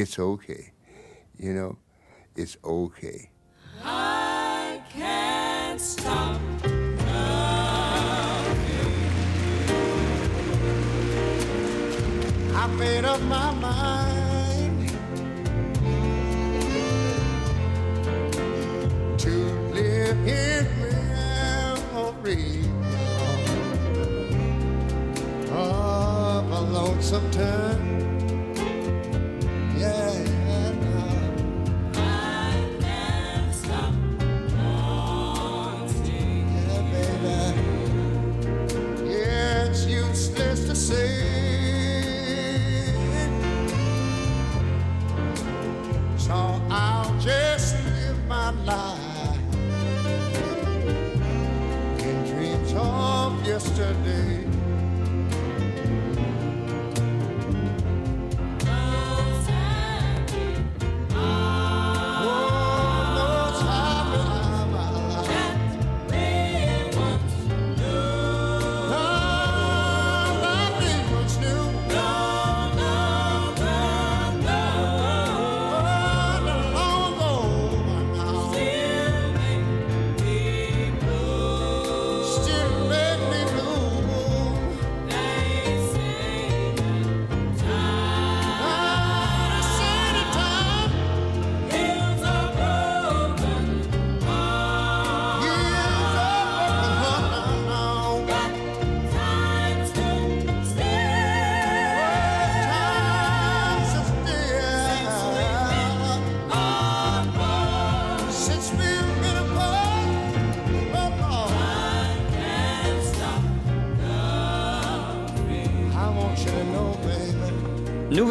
it's okay. You know, it's okay. I made up my mind to live in memory of a lonesome time.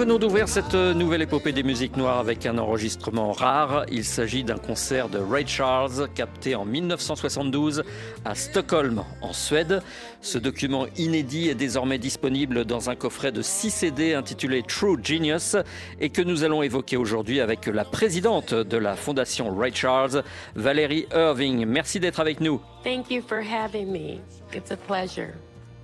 Venons d'ouvrir cette nouvelle épopée des musiques noires avec un enregistrement rare. Il s'agit d'un concert de Ray Charles capté en 1972 à Stockholm, en Suède. Ce document inédit est désormais disponible dans un coffret de 6 CD intitulé True Genius et que nous allons évoquer aujourd'hui avec la présidente de la fondation Ray Charles, Valérie Irving. Merci d'être avec nous. Thank you for having me. It's a pleasure.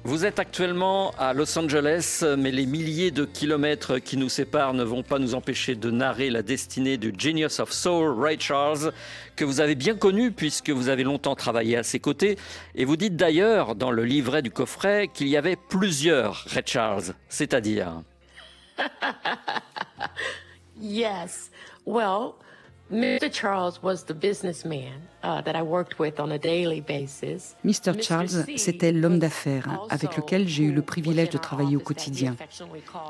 Vous êtes actuellement à Los Angeles, mais les milliers de kilomètres qui nous séparent ne vont pas nous empêcher de narrer la destinée du Genius of Soul, Ray Charles, que vous avez bien connu puisque vous avez longtemps travaillé à ses côtés. Et vous dites d'ailleurs dans le livret du coffret qu'il y avait plusieurs Ray Charles, c'est-à-dire Yes. Well, Mr. Charles was the businessman uh, that I worked with on a daily basis. Mr. Charles, c'était l'homme d'affaires avec lequel j'ai eu le privilège de travailler au quotidien.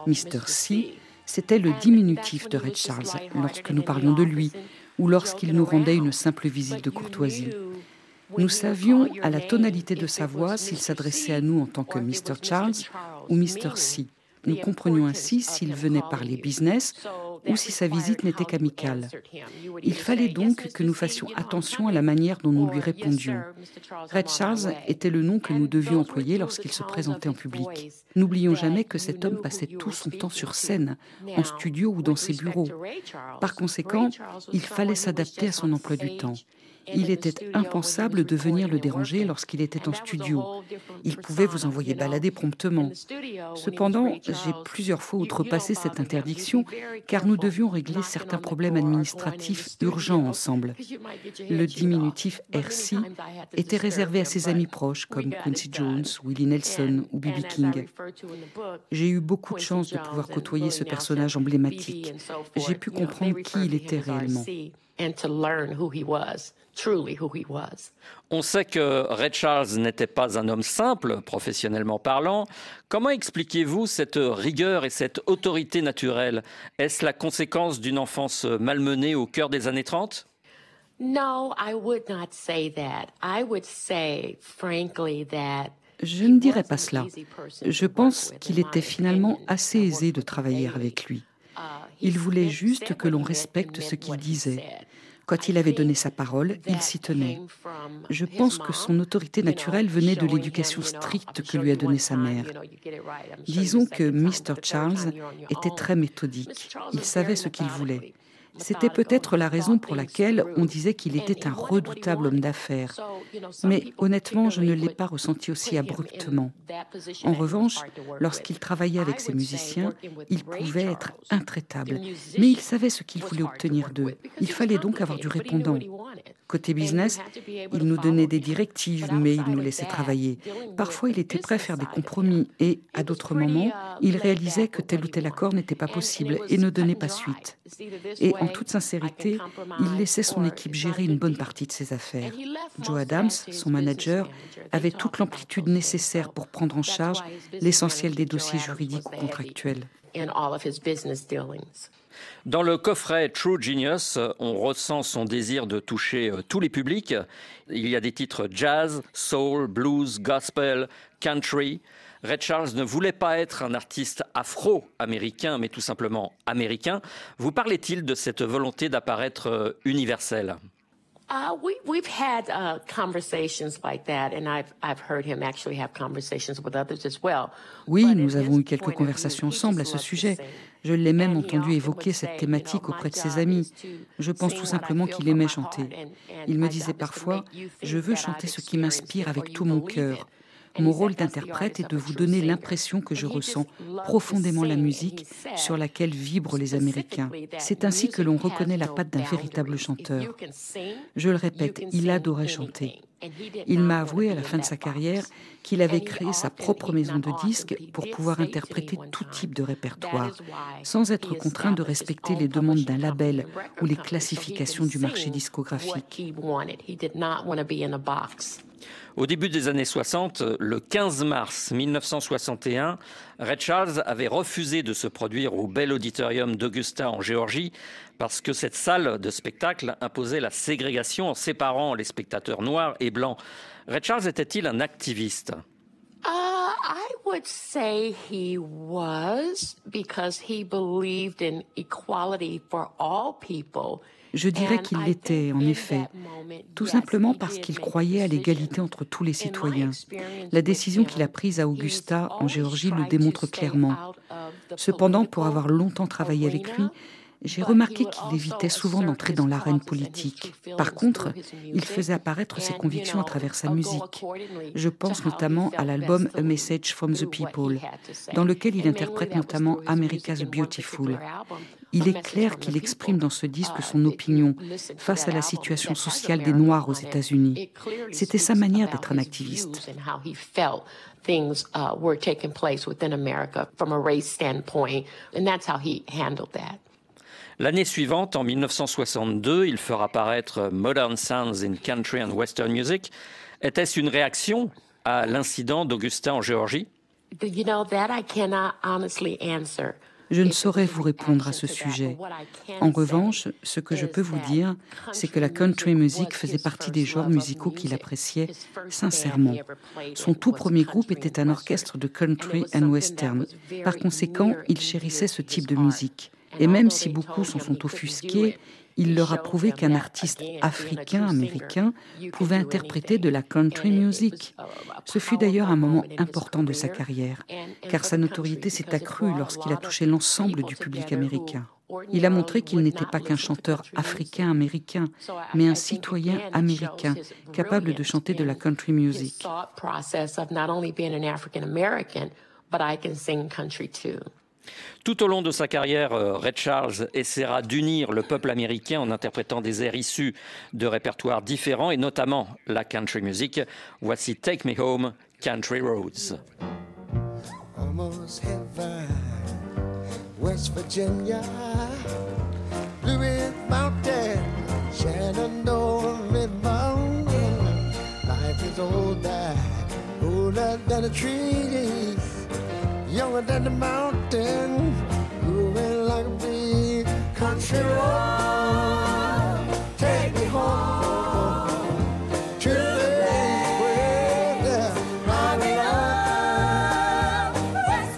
Mr. C, c'était le diminutif de Red Charles lorsque nous parlions de lui ou lorsqu'il nous rendait une simple visite de courtoisie. Nous savions à la tonalité de sa voix s'il s'adressait à nous en tant que Mr. Charles ou Mr. C. Nous comprenions ainsi s'il venait parler business ou si sa visite n'était qu'amicale. Il fallait donc que nous fassions attention à la manière dont nous lui répondions. Red Charles était le nom que nous devions employer lorsqu'il se présentait en public. N'oublions jamais que cet homme passait tout son temps sur scène, en studio ou dans ses bureaux. Par conséquent, il fallait s'adapter à son emploi du temps. Il était impensable de venir le déranger lorsqu'il était en studio. Il pouvait vous envoyer balader promptement. Cependant, j'ai plusieurs fois outrepassé cette interdiction car nous devions régler certains problèmes administratifs urgents ensemble. Le diminutif RC était réservé à ses amis proches comme Quincy Jones, Willie Nelson ou B.B. King. J'ai eu beaucoup de chance de pouvoir côtoyer ce personnage emblématique. J'ai pu comprendre qui il était réellement. Truly who he was. On sait que Ray Charles n'était pas un homme simple, professionnellement parlant. Comment expliquez-vous cette rigueur et cette autorité naturelle? Est-ce la conséquence d'une enfance malmenée au cœur des années 30 No, I would not say that. I would say, frankly, that Je ne dirais pas cela. Je pense qu'il était finalement assez aisé de travailler avec lui. Il voulait juste que l'on respecte ce qu'il disait. Quand il avait donné sa parole, il s'y tenait. Je pense que son autorité naturelle venait de l'éducation stricte que lui a donnée sa mère. Disons que Mr. Charles était très méthodique. Il savait ce qu'il voulait. C'était peut-être la raison pour laquelle on disait qu'il était un redoutable homme d'affaires. Mais honnêtement, je ne l'ai pas ressenti aussi abruptement. En revanche, lorsqu'il travaillait avec ses musiciens, il pouvait être intraitable. Mais il savait ce qu'il voulait obtenir d'eux. Il fallait donc avoir du répondant. Côté business, il nous donnait des directives, mais il nous laissait travailler. Parfois, il était prêt à faire des compromis et, à d'autres moments, il réalisait que tel ou tel accord n'était pas possible et ne donnait pas suite. En toute sincérité, il laissait son équipe gérer une bonne partie de ses affaires. Joe Adams, son manager, avait toute l'amplitude nécessaire pour prendre en charge l'essentiel des dossiers juridiques ou contractuels. Dans le coffret True Genius, on ressent son désir de toucher euh, tous les publics. Il y a des titres jazz, soul, blues, gospel, country. Red Charles ne voulait pas être un artiste afro-américain, mais tout simplement américain. Vous parlez-il de cette volonté d'apparaître euh, universel Uh, we, we've had uh, conversations like that, and I've, I've heard him actually have conversations with others as well. Oui, nous avons eu quelques conversations ensemble à ce sujet. Je l'ai même entendu évoquer cette thématique auprès de ses amis. Je pense tout simplement qu'il aimait chanter. Il me disait parfois, je veux chanter ce qui m'inspire avec tout mon cœur. Mon rôle d'interprète est de vous donner l'impression que je ressens profondément la musique sur laquelle vibrent les Américains. C'est ainsi que l'on reconnaît la patte d'un véritable chanteur. Je le répète, il adorait chanter. Il m'a avoué à la fin de sa carrière qu'il avait créé sa propre maison de disques pour pouvoir interpréter tout type de répertoire, sans être contraint de respecter les demandes d'un label ou les classifications du marché discographique. Au début des années 60, le 15 mars 1961, Red Charles avait refusé de se produire au Bell Auditorium d'Augusta en Géorgie parce que cette salle de spectacle imposait la ségrégation en séparant les spectateurs noirs et blancs. Red Charles était-il un activiste? Uh, I would say he was because he believed in equality for all people. Je dirais qu'il l'était, en effet, tout simplement parce qu'il croyait à l'égalité entre tous les citoyens. La décision qu'il a prise à Augusta, en Géorgie, le démontre clairement. Cependant, pour avoir longtemps travaillé avec lui, j'ai remarqué qu'il évitait souvent d'entrer dans l'arène politique. Par contre, il faisait apparaître ses convictions à travers sa musique. Je pense notamment à l'album A Message from the People, dans lequel il interprète notamment America's Beautiful. Il est clair qu'il exprime dans ce disque son opinion face à la situation sociale des Noirs aux États-Unis. C'était sa manière d'être un activiste. things uh, were taking place within America from a race standpoint, and that's how he handled that. L'année suivante, en 1962, il fera paraître Modern Sounds in Country and Western Music. Était-ce une réaction à l'incident d'Augustin en Géorgie? Je ne saurais vous répondre à ce sujet. En revanche, ce que je peux vous dire, c'est que la country music faisait partie des genres musicaux qu'il appréciait sincèrement. Son tout premier groupe était un orchestre de country and western. Par conséquent, il chérissait ce type de musique. Et même si beaucoup s'en sont offusqués, il leur a prouvé qu'un artiste africain-américain pouvait interpréter de la country music. Ce fut d'ailleurs un moment important de sa carrière, car sa notoriété s'est accrue lorsqu'il a touché l'ensemble du public américain. Il a montré qu'il n'était pas qu'un chanteur africain-américain, mais un citoyen américain capable de chanter de la country music. Tout au long de sa carrière, euh, Red Charles essaiera d'unir le peuple américain en interprétant des airs issus de répertoires différents et notamment la country music. Voici Take Me Home, Country Roads. West Virginia, Blue Mountain, Shenandoah. Life is. younger than the mountain, moving like a bee. Country road, take me home to the place belong—West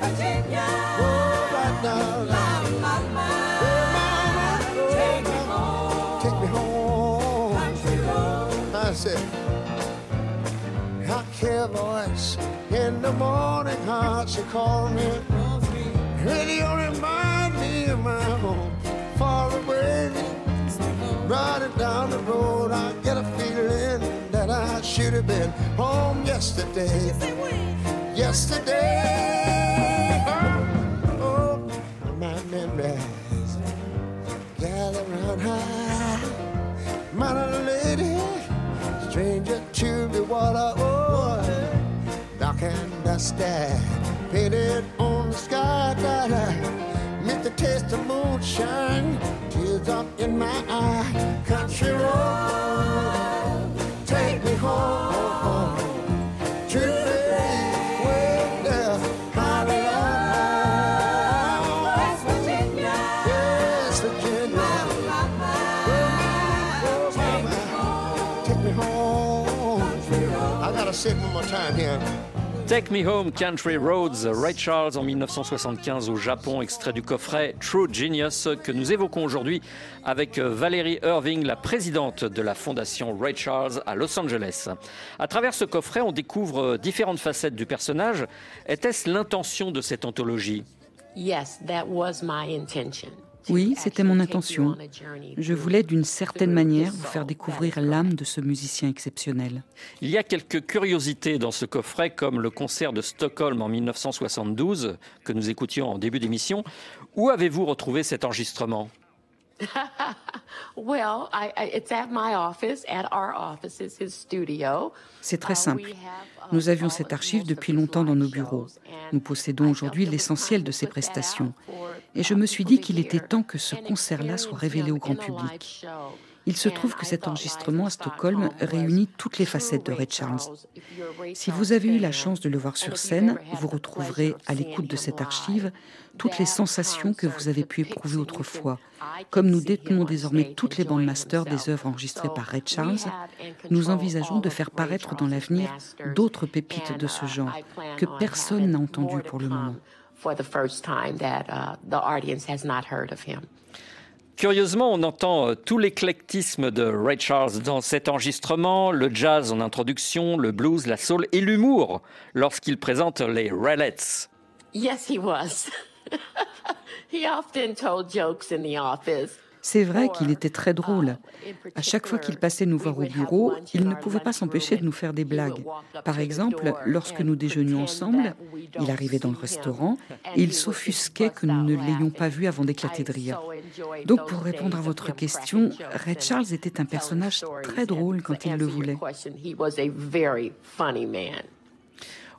Virginia. Oh, right now, take me home, take me home. I said, I care, boys my. the morning heart she called me. Radio remind me of my home, far away. Riding down the road, I get a feeling that I should have been home yesterday. Yesterday, oh, oh my memories gather round. My little lady, stranger to the water, oh, and dusty, painted on the sky that I meant the taste of moonshine, tears up in my eye. Country road, take me home to the place where the holly West Virginia, West Virginia. Take me home. I gotta sit one more time here. Take Me Home Country Roads, Ray Charles en 1975 au Japon, extrait du coffret True Genius que nous évoquons aujourd'hui avec Valérie Irving, la présidente de la fondation Ray Charles à Los Angeles. À travers ce coffret, on découvre différentes facettes du personnage. Était-ce l'intention de cette anthologie? Yes, that was my intention. Oui, c'était mon intention. Je voulais d'une certaine manière vous faire découvrir l'âme de ce musicien exceptionnel. Il y a quelques curiosités dans ce coffret, comme le concert de Stockholm en 1972 que nous écoutions en début d'émission. Où avez-vous retrouvé cet enregistrement? Well, I, I, it's at my office, at our office, it's his studio. C'est très simple. Nous avions cette archive depuis longtemps dans nos bureaux. Nous possédons aujourd'hui l'essentiel de ses prestations. Et je me suis dit qu'il était temps que ce concert-là soit révélé au grand public. Il se trouve que cet enregistrement à Stockholm réunit toutes les facettes de Ray Charles. Si vous avez eu la chance de le voir sur scène, vous retrouverez à l'écoute de cette archive toutes les sensations que vous avez pu éprouver autrefois. Comme nous détenons désormais toutes les bandes master des œuvres enregistrées par Ray Charles, nous envisageons de faire paraître dans l'avenir d'autres pépites de ce genre que personne n'a entendues pour le moment. Curieusement, on entend euh, tout l'éclectisme de Ray Charles dans cet enregistrement, le jazz en introduction, le blues, la soul et l'humour lorsqu'il présente les Ralettes. Yes, he was. he often told jokes in the office. C'est vrai qu'il était très drôle. À chaque fois qu'il passait nous voir au bureau, il ne pouvait pas s'empêcher de nous faire des blagues. Par exemple, lorsque nous déjeunions ensemble, il arrivait dans le restaurant et il s'offusquait que nous ne l'ayons pas vu avant d'éclater de rire. Donc, pour répondre à votre question, Ray Charles était un personnage très drôle quand il le voulait.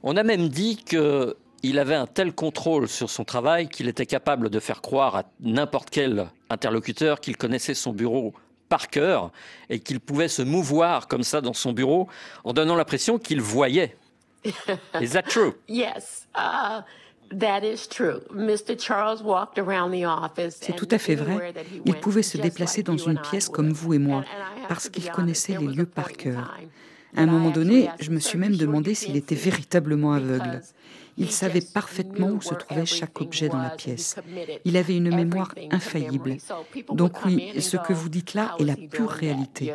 On a même dit que il avait un tel contrôle sur son travail qu'il était capable de faire croire à n'importe quel interlocuteur qu'il connaissait son bureau par cœur et qu'il pouvait se mouvoir comme ça dans son bureau en donnant l'impression qu'il voyait. Is that true? Yes. Uh... C'est tout à fait vrai. Il pouvait se déplacer dans une pièce comme vous et moi, parce qu'il connaissait les lieux par cœur. À un moment donné, je me suis même demandé s'il était véritablement aveugle. Il savait parfaitement où se trouvait chaque objet dans la pièce. Il avait une mémoire infaillible. Donc oui, ce que vous dites là est la pure réalité.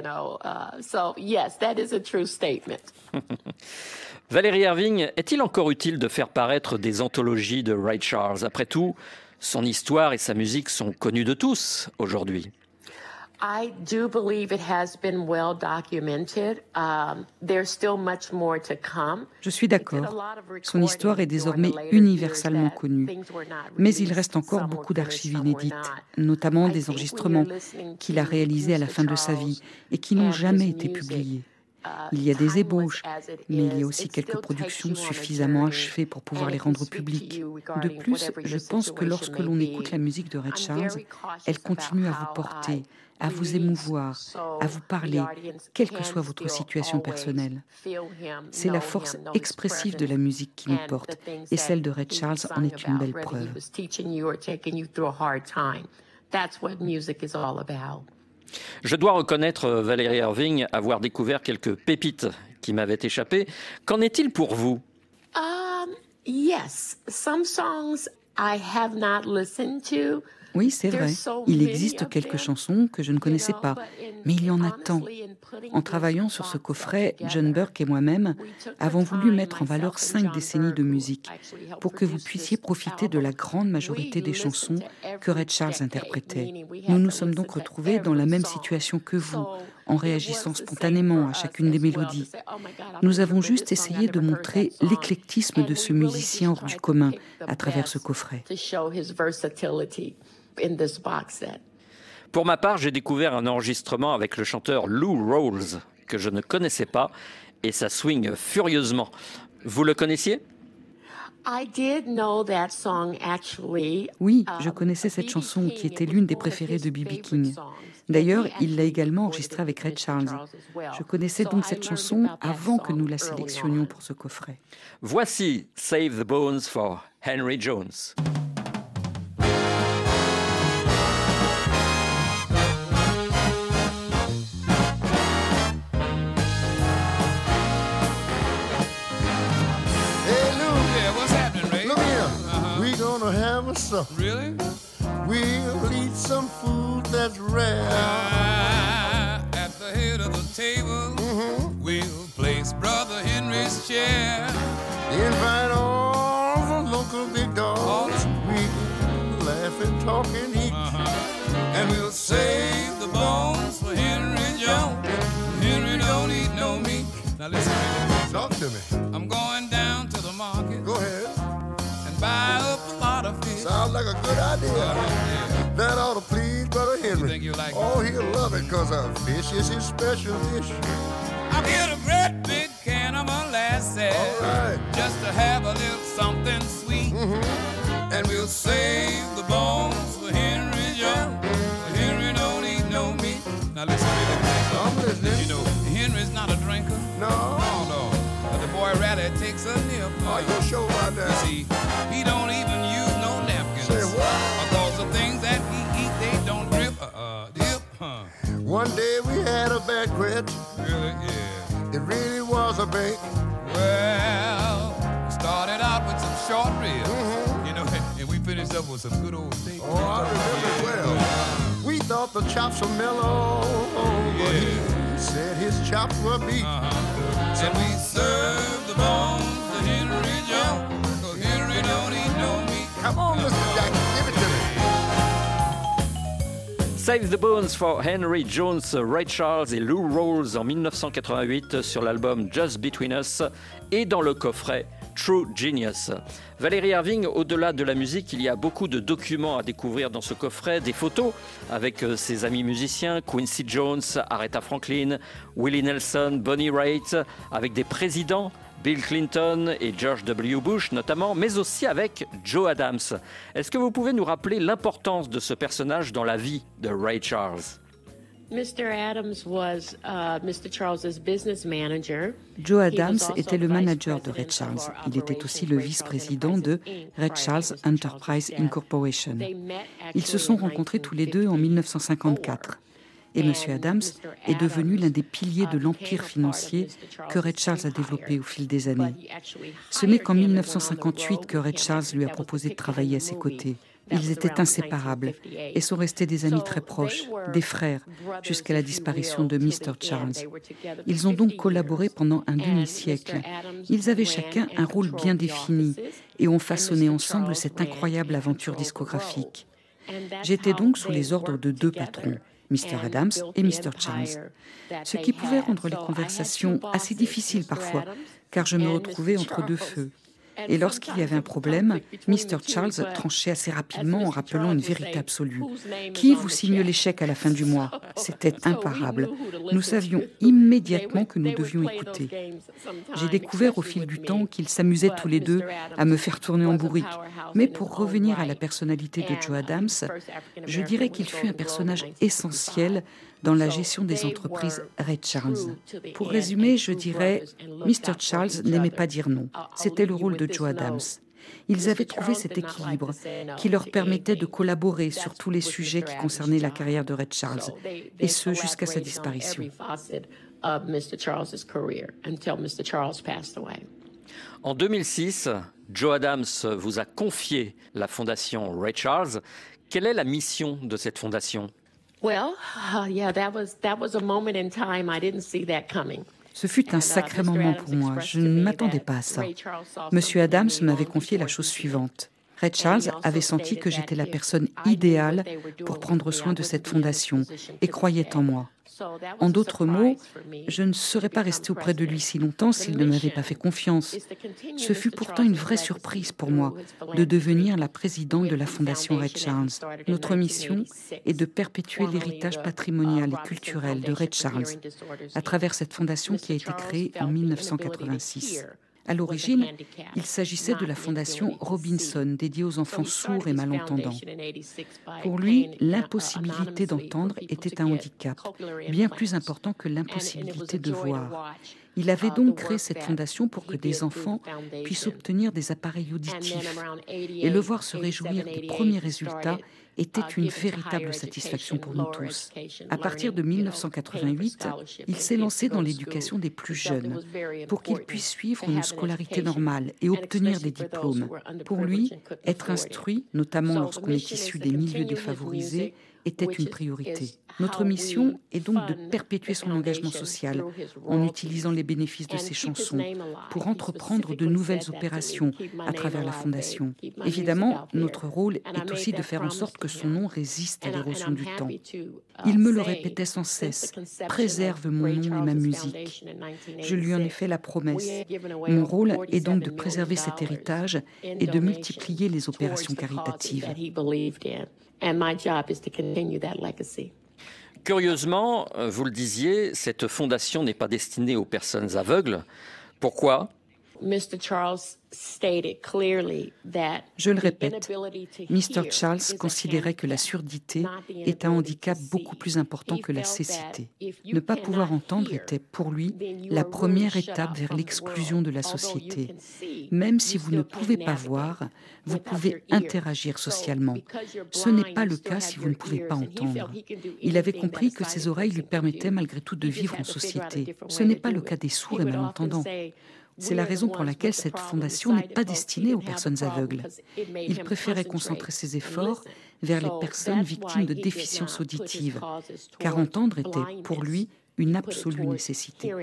Valérie Irving, est-il encore utile de faire paraître des anthologies de Ray Charles? Après tout, son histoire et sa musique sont connues de tous aujourd'hui. I do believe it has been well documented. Um, there's still much more to come. Je suis d'accord. Son histoire est désormais universellement connue. Mais il reste encore beaucoup d'archives inédites, notamment des enregistrements qu'il a réalisés à la fin de sa vie et qui n'ont jamais été publiés. Il y a des ébauches, mais il y a aussi quelques productions suffisamment achevées pour pouvoir les rendre publiques. De plus, je pense que lorsque l'on écoute la musique de Red Charles, elle continue à vous porter, à vous émouvoir, à vous parler, quelle que soit votre situation personnelle. C'est la force expressive de la musique qui nous porte, et celle de Red Charles en est une belle preuve. Je dois reconnaître, euh, Valérie Irving, avoir découvert quelques pépites qui m'avaient échappé. Qu'en est-il pour vous? Um, Yes, some songs I have not listened to. Oui, c'est vrai. Il existe quelques chansons que je ne connaissais pas, mais il y en a tant. En travaillant sur ce coffret, John Burke et moi-même avons voulu mettre en valeur cinq décennies de musique pour que vous puissiez profiter de la grande majorité des chansons que Red Charles interprétait. Nous nous sommes donc retrouvés dans la même situation que vous, en réagissant spontanément à chacune des mélodies. Nous avons juste essayé de montrer l'éclectisme de ce musicien hors du commun à travers ce coffret. Pour ma part, j'ai découvert un enregistrement avec le chanteur Lou Rawls, que je ne connaissais pas, et ça swing furieusement. Vous le connaissiez? Oui, je connaissais cette chanson qui était l'une des préférées de B.B. King. D'ailleurs, il l'a également enregistrée avec Red Charles. Je connaissais donc cette chanson avant que nous la sélectionnions pour ce coffret. Voici Save the Bones for Henry Jones. Supper. Really? We'll eat some food that's rare. Ah, at the head of the table, mm-hmm. we'll place Brother Henry's chair. Invite all the local big dogs. We'll laugh and talk and eat. Uh-huh. And we'll save the bones for Henry Jones. Henry don't eat no meat. Now listen Sounds like a good idea. That ought to please Brother Henry. You you like oh, he'll love it because a fish is his special dish. I'll get a great big can of molasses. All right. Just to have a little something sweet. Mm-hmm. And we'll save the bones for Henry Jones. Henry don't eat no meat. Now listen to me. I'm listening. You know, Henry's not a drinker. No. No, no. But the boy rather takes a nip. Are you sure about that? You see, he don't really was a bank. Well, started out with some short ribs, mm-hmm. you know, and we finished up with some good old steak. Oh, I remember well. We thought the chops were mellow, yeah. but he said his chops were beef. Uh-huh. And we Save the Bones for Henry Jones, Ray Charles et Lou Rawls en 1988 sur l'album Just Between Us et dans le coffret True Genius. Valérie Irving, au-delà de la musique, il y a beaucoup de documents à découvrir dans ce coffret, des photos avec euh, ses amis musiciens, Quincy Jones, Aretha Franklin, Willie Nelson, Bonnie Raitt, avec des présidents, Bill Clinton et George W. Bush notamment, mais aussi avec Joe Adams. Est-ce que vous pouvez nous rappeler l'importance de ce personnage dans la vie de Ray Charles? Joe Adams était le manager de Ray Charles. Il était aussi le vice-président de Ray Charles Enterprise Incorporation. Ils se sont rencontrés tous les deux en 1954 et M. Adams est devenu l'un des piliers de l'empire financier que Red Charles a développé au fil des années. Ce n'est qu'en 1958 que Red Charles lui a proposé de travailler à ses côtés. Ils étaient inséparables et sont restés des amis très proches, des frères, jusqu'à la disparition de Mr. Charles. Ils ont donc collaboré pendant un demi-siècle. Ils avaient chacun un rôle bien défini et ont façonné ensemble cette incroyable aventure discographique. J'étais donc sous les ordres de deux patrons. Mr. Adams et Mr. Charles, ce qui pouvait rendre les conversations assez difficiles parfois, car je me retrouvais entre deux feux. Et lorsqu'il y avait un problème, Mr. Charles tranchait assez rapidement en rappelant une vérité absolue. Qui vous signe l'échec à la fin du mois? C'était imparable. Nous savions immédiatement que nous devions écouter. J'ai découvert au fil du temps qu'ils s'amusaient tous les deux à me faire tourner en bourrique. Mais pour revenir à la personnalité de Joe Adams, je dirais qu'il fut un personnage essentiel dans la gestion des entreprises Ray Charles. Pour résumer, je dirais, Mr. Charles n'aimait pas dire non. C'était le rôle de Joe Adams. Ils avaient trouvé cet équilibre qui leur permettait de collaborer sur tous les sujets qui concernaient la carrière de Red Charles, et ce jusqu'à sa disparition. En 2006, Joe Adams vous a confié la fondation Ray Charles. Quelle est la mission de cette fondation? Well, uh, yeah, that was that was a moment in time I didn't see that coming. Ce fut un sacré moment pour moi. Je ne m'attendais pas à ça. Monsieur Adams m'avait confié la chose suivante. Ray Charles avait senti que j'étais la personne idéale pour prendre soin de cette fondation et croyait en moi. En d'autres mots, je ne serais pas restée auprès de lui si longtemps s'il ne m'avait pas fait confiance. Ce fut pourtant une vraie surprise pour moi de devenir la présidente de la Fondation Ray Charles. Notre mission est de perpétuer l'héritage patrimonial et culturel de Ray Charles à travers cette fondation qui a été créée en 1986. À l'origine, il s'agissait de la fondation Robinson dédiée aux enfants sourds et malentendants. Pour lui, l'impossibilité d'entendre était un handicap, bien plus important que l'impossibilité de voir. Il avait donc créé cette fondation pour que des enfants puissent obtenir des appareils auditifs. Et le voir se réjouir des premiers résultats était une véritable satisfaction pour nous tous. À partir de 1988, il s'est lancé dans l'éducation des plus jeunes pour qu'ils puissent suivre une scolarité normale et obtenir des diplômes. Pour lui, être instruit, notamment lorsqu'on est issu des milieux défavorisés, était une priorité. Notre mission est donc de perpétuer son engagement social en utilisant les bénéfices de ses chansons pour entreprendre de nouvelles opérations à travers la Fondation. Évidemment, notre rôle est aussi de faire en sorte que son nom résiste à l'érosion du temps. Il me le répétait sans cesse, préserve mon nom et ma musique. Je lui en ai fait la promesse. Mon rôle est donc de préserver cet héritage et de multiplier les opérations caritatives. Curieusement, euh, vous le disiez, cette fondation n'est pas destinée aux personnes aveugles. Pourquoi? Je le répète, Mr. Charles considérait que la surdité est un handicap beaucoup plus important que la cécité. Ne pas pouvoir entendre était pour lui la première étape vers l'exclusion de la société. Même si vous ne pouvez pas voir, vous pouvez interagir socialement. Ce n'est pas le cas si vous ne pouvez pas entendre. Il avait compris que ses oreilles lui permettaient malgré tout de vivre en société. Ce n'est pas le cas des sourds et malentendants. C'est la raison pour laquelle cette fondation n'est pas destinée aux personnes aveugles. Il préférait concentrer ses efforts vers les personnes victimes de déficiences auditives, car entendre était pour lui une absolue nécessité.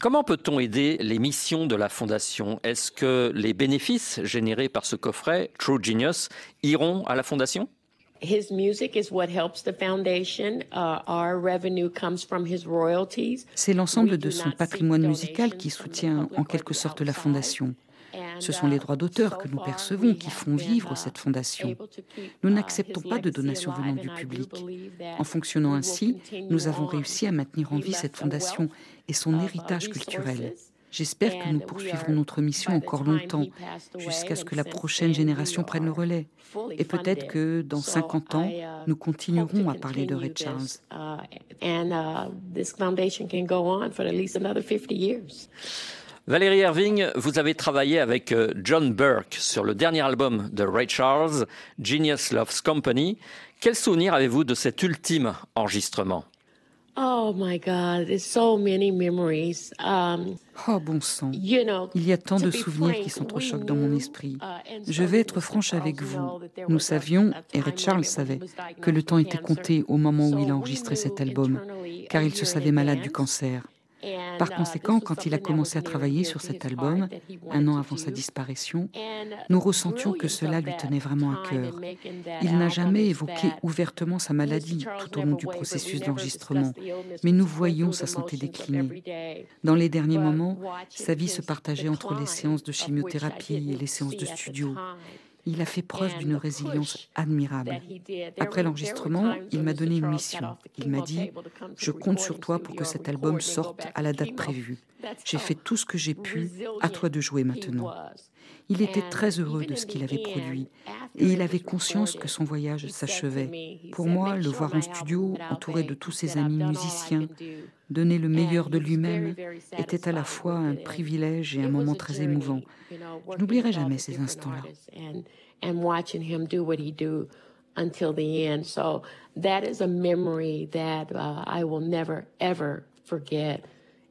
Comment peut-on aider les missions de la Fondation? Est-ce que les bénéfices générés par ce coffret, True Genius, iront à la Fondation? His music is what helps the foundation. Uh, our revenue comes from his royalties. C'est l'ensemble de son patrimoine musical qui soutient en quelque sorte la fondation. Ce sont les droits d'auteur que nous percevons qui font vivre cette fondation. Nous n'acceptons pas de donations venant du public. En fonctionnant ainsi, nous avons réussi à maintenir en vie cette fondation et son héritage culturel. J'espère que nous poursuivrons notre mission encore longtemps, jusqu'à ce que la prochaine génération prenne le relais. Et peut-être que dans 50 ans, uh, nous continuerons à parler de Ray Charles. Valérie Irving, vous avez travaillé avec euh, John Burke sur le dernier album de Ray Charles, Genius Loves Company. Quel souvenir avez-vous de cet ultime enregistrement? Oh my God, there's so many memories. Um, oh bon sang, il y a tant de souvenirs qui s'entrechoquent dans mon esprit. Uh, Je vais être franche avec vous. Nous savions, et Ray Charles savait, que le temps était compté au moment où il a enregistré cet album, car il se savait malade du cancer. Par uh, conséquent, quand il a commencé à travailler sur cet album, un an avant sa disparition, nous ressentions que cela lui tenait vraiment à cœur. Il n'a jamais évoqué ouvertement sa maladie tout au long du processus d'enregistrement, mais nous voyions sa santé décliner. Dans les derniers moments, sa vie se partageait entre les séances de chimiothérapie et les séances de studio. Il a fait preuve d'une résilience admirable. Après l'enregistrement, il m'a donné une mission. Il m'a dit, je compte sur toi pour que cet album sorte à la date prévue. J'ai fait tout ce que j'ai pu, à toi de jouer maintenant. Il était très heureux de ce qu'il avait produit et il avait conscience que son voyage s'achevait. Pour moi, le voir en studio, entouré de tous ses amis musiciens, donner le meilleur de lui-même, était à la fois un privilège et un moment très émouvant. Je n'oublierai jamais ces instants-là. until the end. So that is a memory that uh, I will never, ever forget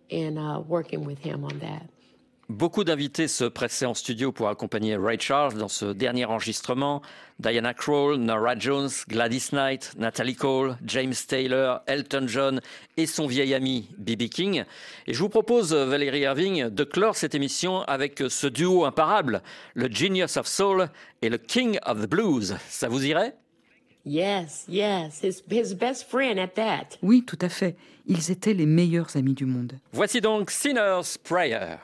in uh, working with him on that. Beaucoup d'invités se pressaient en studio pour accompagner Ray Charles dans ce dernier enregistrement. Diana Krall, Nora Jones, Gladys Knight, Natalie Cole, James Taylor, Elton John et son vieil ami B.B. King. Et je vous propose, Valérie Irving, de clore cette émission avec ce duo imparable, le Genius of Soul et le King of the Blues. Ça vous irait? Yes, yes, his, his best friend at that. Oui, tout à fait. Ils étaient les meilleurs amis du monde. Voici donc Sinner's Prayer.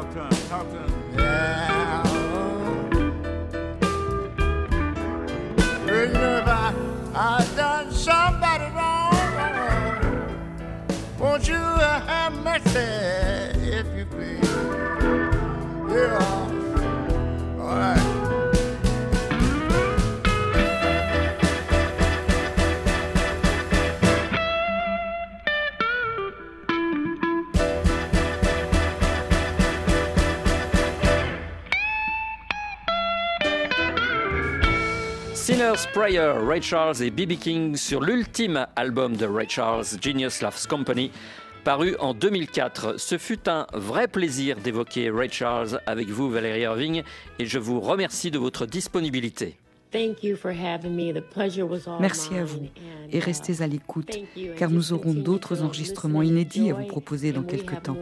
Talk to him. Talk to him. Yeah. You if I, I done somebody wrong, won't you have mercy Sinner's Prayer, Ray Charles et B.B. King sur l'ultime album de Ray Charles, Genius Loves Company, paru en 2004. Ce fut un vrai plaisir d'évoquer Ray Charles avec vous, Valérie Irving, et je vous remercie de votre disponibilité. Thank you for having me. The pleasure was all Merci à vous et uh, restez à l'écoute, car nous aurons d'autres enregistrements inédits à vous proposer dans quelques temps.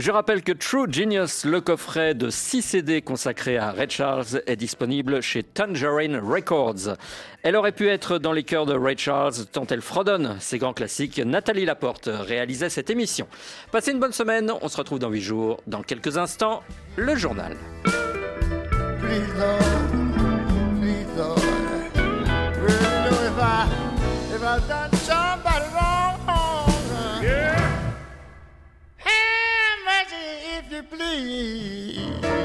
Je rappelle que True Genius, le coffret de 6 CD consacré à Ray Charles, est disponible chez Tangerine Records. Elle aurait pu être dans les cœurs de Ray Charles tant elle fredonne ses grands classiques. Nathalie Laporte réalisait cette émission. Passez une bonne semaine, on se retrouve dans 8 jours. Dans quelques instants, le journal. please.